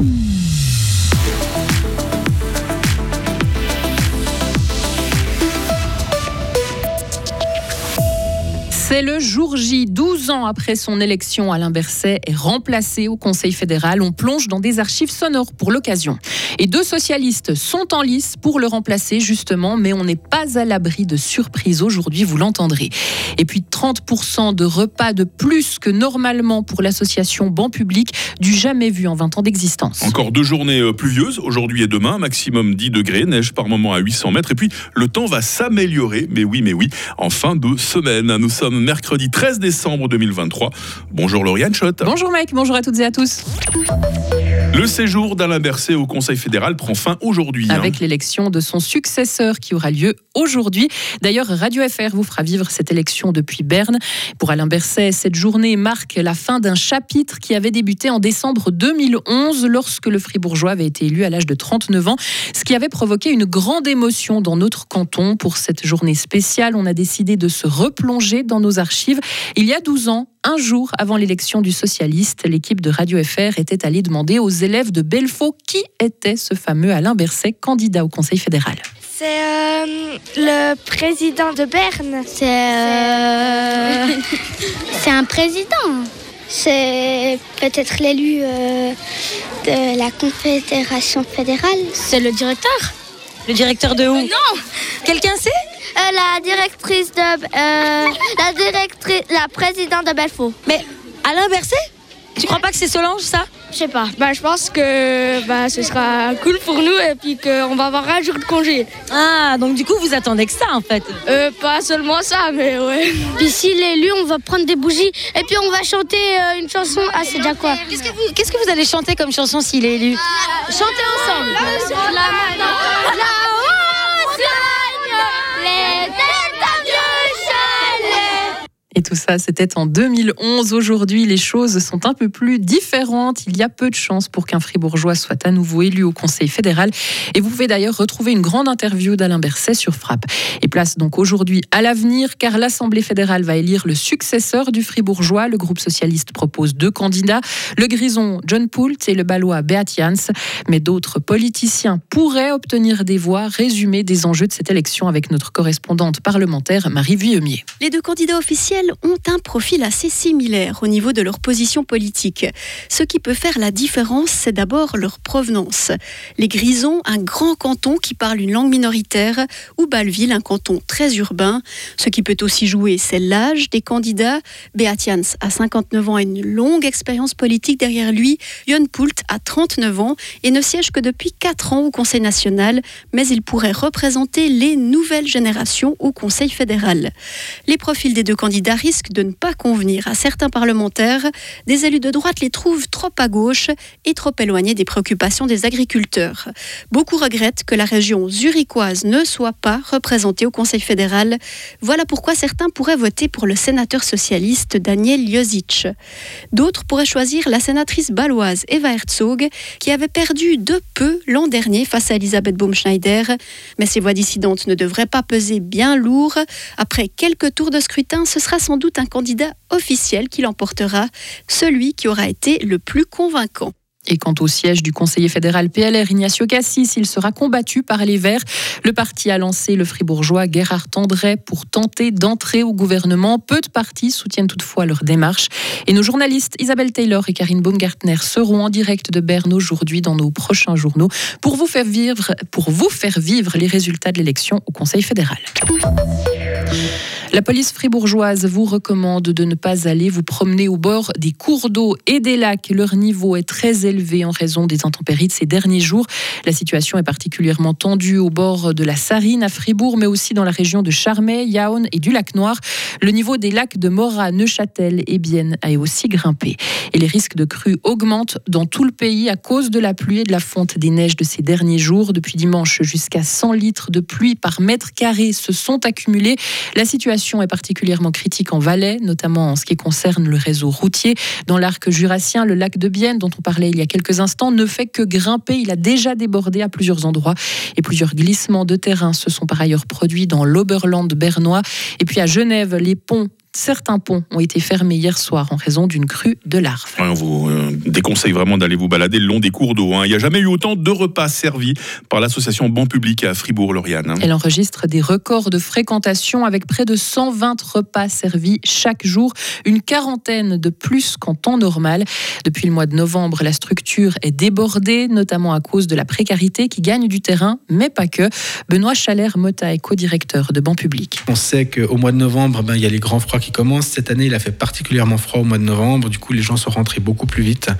Mm. C'est le jour J, 12 ans après son élection, Alain Berset est remplacé au Conseil fédéral. On plonge dans des archives sonores pour l'occasion. Et deux socialistes sont en lice pour le remplacer justement, mais on n'est pas à l'abri de surprises aujourd'hui, vous l'entendrez. Et puis 30% de repas de plus que normalement pour l'association Banc Public, du jamais vu en 20 ans d'existence. Encore deux journées euh, pluvieuses, aujourd'hui et demain, maximum 10 degrés, neige par moment à 800 mètres, et puis le temps va s'améliorer, mais oui, mais oui, en fin de semaine. Nous sommes mercredi 13 décembre 2023. Bonjour Lauriane Schott. Bonjour Mike, bonjour à toutes et à tous. Le séjour d'Alain Berset au Conseil fédéral prend fin aujourd'hui. Hein. Avec l'élection de son successeur qui aura lieu aujourd'hui. D'ailleurs, Radio FR vous fera vivre cette élection depuis Berne. Pour Alain Berset, cette journée marque la fin d'un chapitre qui avait débuté en décembre 2011 lorsque le Fribourgeois avait été élu à l'âge de 39 ans, ce qui avait provoqué une grande émotion dans notre canton. Pour cette journée spéciale, on a décidé de se replonger dans nos archives. Il y a 12 ans, un jour avant l'élection du socialiste, l'équipe de Radio FR était allée demander aux élèves de Belfaux qui était ce fameux Alain Berset, candidat au Conseil fédéral. C'est euh, le président de Berne. C'est euh, c'est un président. C'est peut-être l'élu euh, de la Confédération fédérale. C'est le directeur. Le directeur de où? Non Quelqu'un sait? La directrice de... la directrice... La présidente de Belfaux. Mais Alain Berset Tu crois pas que c'est Solange, ça? Je sais pas. Bah, je pense que bah, ce sera cool pour nous et puis qu'on va avoir un jour de congé. Ah, donc du coup, vous attendez que ça en fait euh, Pas seulement ça, mais ouais. Puis s'il est élu, on va prendre des bougies et puis on va chanter euh, une chanson. Ah, c'est déjà quoi? Qu'est-ce que, vous, qu'est-ce que vous allez chanter comme chanson s'il est élu? Chantez ensemble. Le Tout ça, c'était en 2011. Aujourd'hui, les choses sont un peu plus différentes. Il y a peu de chances pour qu'un fribourgeois soit à nouveau élu au Conseil fédéral. Et vous pouvez d'ailleurs retrouver une grande interview d'Alain Berset sur Frappe. Et place donc aujourd'hui à l'avenir, car l'Assemblée fédérale va élire le successeur du fribourgeois. Le groupe socialiste propose deux candidats, le grison John Poult et le balois Beat Jans. Mais d'autres politiciens pourraient obtenir des voix. Résumé des enjeux de cette élection avec notre correspondante parlementaire Marie Vuillemier. Les deux candidats officiels ont un profil assez similaire au niveau de leur position politique. Ce qui peut faire la différence, c'est d'abord leur provenance. Les Grisons, un grand canton qui parle une langue minoritaire, ou Balville, un canton très urbain. Ce qui peut aussi jouer, c'est l'âge des candidats. Beatians a 59 ans et une longue expérience politique derrière lui. Jon Poult a 39 ans et ne siège que depuis 4 ans au Conseil national, mais il pourrait représenter les nouvelles générations au Conseil fédéral. Les profils des deux candidats risque de ne pas convenir à certains parlementaires. Des élus de droite les trouvent trop à gauche et trop éloignés des préoccupations des agriculteurs. Beaucoup regrettent que la région zurichoise ne soit pas représentée au Conseil fédéral. Voilà pourquoi certains pourraient voter pour le sénateur socialiste Daniel Josic. D'autres pourraient choisir la sénatrice baloise Eva Herzog, qui avait perdu de peu l'an dernier face à Elisabeth Baumschneider. Mais ces voix dissidentes ne devraient pas peser bien lourd. Après quelques tours de scrutin, ce sera sans doute un candidat officiel qui l'emportera, celui qui aura été le plus convaincant. Et quant au siège du conseiller fédéral PLR Ignacio Cassis, il sera combattu par les Verts. Le parti a lancé le fribourgeois Gerhard Tendray pour tenter d'entrer au gouvernement. Peu de partis soutiennent toutefois leur démarche. Et nos journalistes Isabelle Taylor et Karine Baumgartner seront en direct de Berne aujourd'hui dans nos prochains journaux pour vous faire vivre, pour vous faire vivre les résultats de l'élection au Conseil fédéral. La police fribourgeoise vous recommande de ne pas aller vous promener au bord des cours d'eau et des lacs. Leur niveau est très élevé en raison des intempéries de ces derniers jours. La situation est particulièrement tendue au bord de la Sarine à Fribourg, mais aussi dans la région de Charmey, Yaon et du lac Noir. Le niveau des lacs de Morat, Neuchâtel et Bienne a aussi grimpé. Et les risques de crues augmentent dans tout le pays à cause de la pluie et de la fonte des neiges de ces derniers jours. Depuis dimanche, jusqu'à 100 litres de pluie par mètre carré se sont accumulés. La situation est particulièrement critique en Valais, notamment en ce qui concerne le réseau routier. Dans l'arc jurassien, le lac de Bienne, dont on parlait il y a quelques instants, ne fait que grimper. Il a déjà débordé à plusieurs endroits et plusieurs glissements de terrain se sont par ailleurs produits dans l'Oberland bernois. Et puis à Genève, les ponts Certains ponts ont été fermés hier soir en raison d'une crue de larves. on vous euh, déconseille vraiment d'aller vous balader le long des cours d'eau. hein. Il n'y a jamais eu autant de repas servis par l'association Banc Public à Fribourg-Lauriane. hein. Elle enregistre des records de fréquentation avec près de 120 repas servis chaque jour, une quarantaine de plus qu'en temps normal. Depuis le mois de novembre, la structure est débordée, notamment à cause de la précarité qui gagne du terrain, mais pas que. Benoît Chalère-Mota est co-directeur de Banc Public. On sait qu'au mois de novembre, ben, il y a les grands froids qui commencent. Cette année, il a fait particulièrement froid au mois de novembre. Du coup, les gens sont rentrés beaucoup plus vite.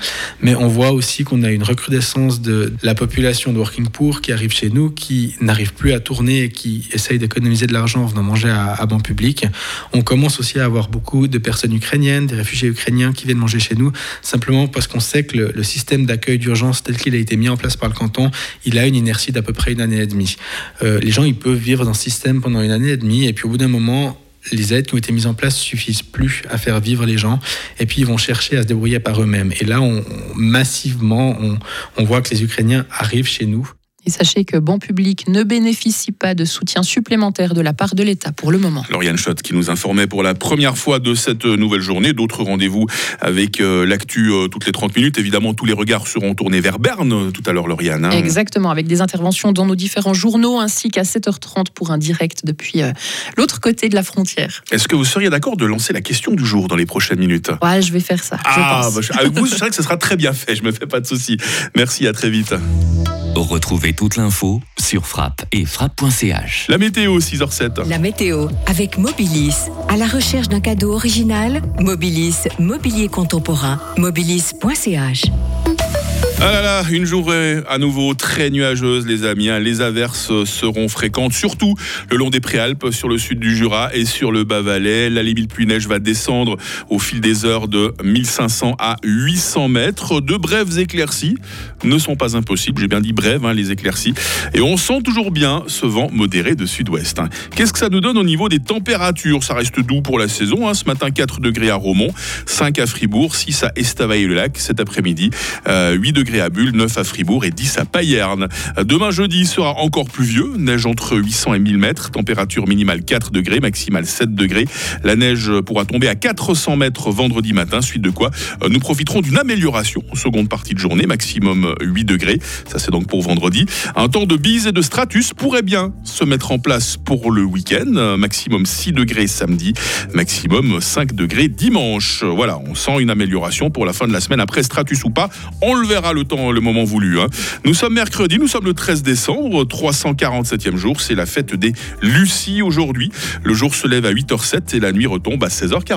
Mais on voit aussi qu'on a une recrudescence de la population de Working Poor qui arrive chez nous, qui n'arrive plus à tourner et qui essaye d'économiser de l'argent en venant manger à, à banc public. On commence aussi à avoir beaucoup de personnes ukrainiennes, des réfugiés ukrainiens qui viennent manger chez nous, simplement parce qu'on sait que le, le système d'accueil d'urgence tel qu'il a été mis en place par le canton, il a une inertie d'à peu près une année et demie. Euh, les gens, ils peuvent vivre dans ce système pendant une année et demie, et puis au bout d'un moment, les aides qui ont été mises en place suffisent plus à faire vivre les gens et puis ils vont chercher à se débrouiller par eux-mêmes. Et là, on, massivement, on, on voit que les Ukrainiens arrivent chez nous Et sachez que Banc Public ne bénéficie pas de soutien supplémentaire de la part de l'État pour le moment. Lauriane Schott qui nous informait pour la première fois de cette nouvelle journée. D'autres rendez-vous avec euh, l'actu euh, toutes les 30 minutes. Évidemment, tous les regards seront tournés vers Berne euh, tout à l'heure, Lauriane. hein. Exactement, avec des interventions dans nos différents journaux ainsi qu'à 7h30 pour un direct depuis euh, l'autre côté de la frontière. Est-ce que vous seriez d'accord de lancer la question du jour dans les prochaines minutes? Ouais, je vais faire ça. je Ah, pense. bah, je- avec vous, je sais que ce sera très bien fait. Je me fais pas de soucis. Merci, à très vite. Retrouvez toute l'info sur frappe et frappe.ch. La météo, 6h07. La météo avec Mobilis. À la recherche d'un cadeau original, Mobilis, mobilier contemporain, mobilis.ch. Ah là là, une journée à nouveau très nuageuse, les amis. hein. Les averses seront fréquentes, surtout le long des Préalpes, sur le sud du Jura et sur le Bas-Valais. La limite pluie-neige va descendre au fil des heures de 1500 à 800 mètres. De brèves éclaircies ne sont pas impossibles. J'ai bien dit brèves, hein, les éclaircies. Et on sent toujours bien ce vent modéré de sud-ouest. hein. Qu'est-ce que ça nous donne au niveau des températures? Ça reste doux pour la saison. Ce matin, 4 degrés à Romont, 5 à Fribourg, 6 à Estavayer-le-Lac. Cet après-midi, euh, 8 degrés à Bulle, 9 à Fribourg et 10 à Payerne. Demain jeudi sera encore pluvieux, neige entre 800 et 1000 mètres, température minimale 4 degrés, maximale 7 degrés. La neige pourra tomber à 400 mètres vendredi matin, suite de quoi euh, nous profiterons d'une amélioration en seconde partie de journée, maximum 8 degrés. Ça c'est donc pour vendredi. Un temps de bise et de stratus pourrait bien se mettre en place pour le week-end, maximum 6 degrés samedi, maximum 5 degrés dimanche. Voilà, on sent une amélioration pour la fin de la semaine après stratus ou pas. On le verra le temps, le moment voulu. hein. Nous sommes mercredi, nous sommes le 13 décembre, 347e jour, c'est la fête des Lucies aujourd'hui. Le jour se lève à 8h07 et la nuit retombe à 16h40.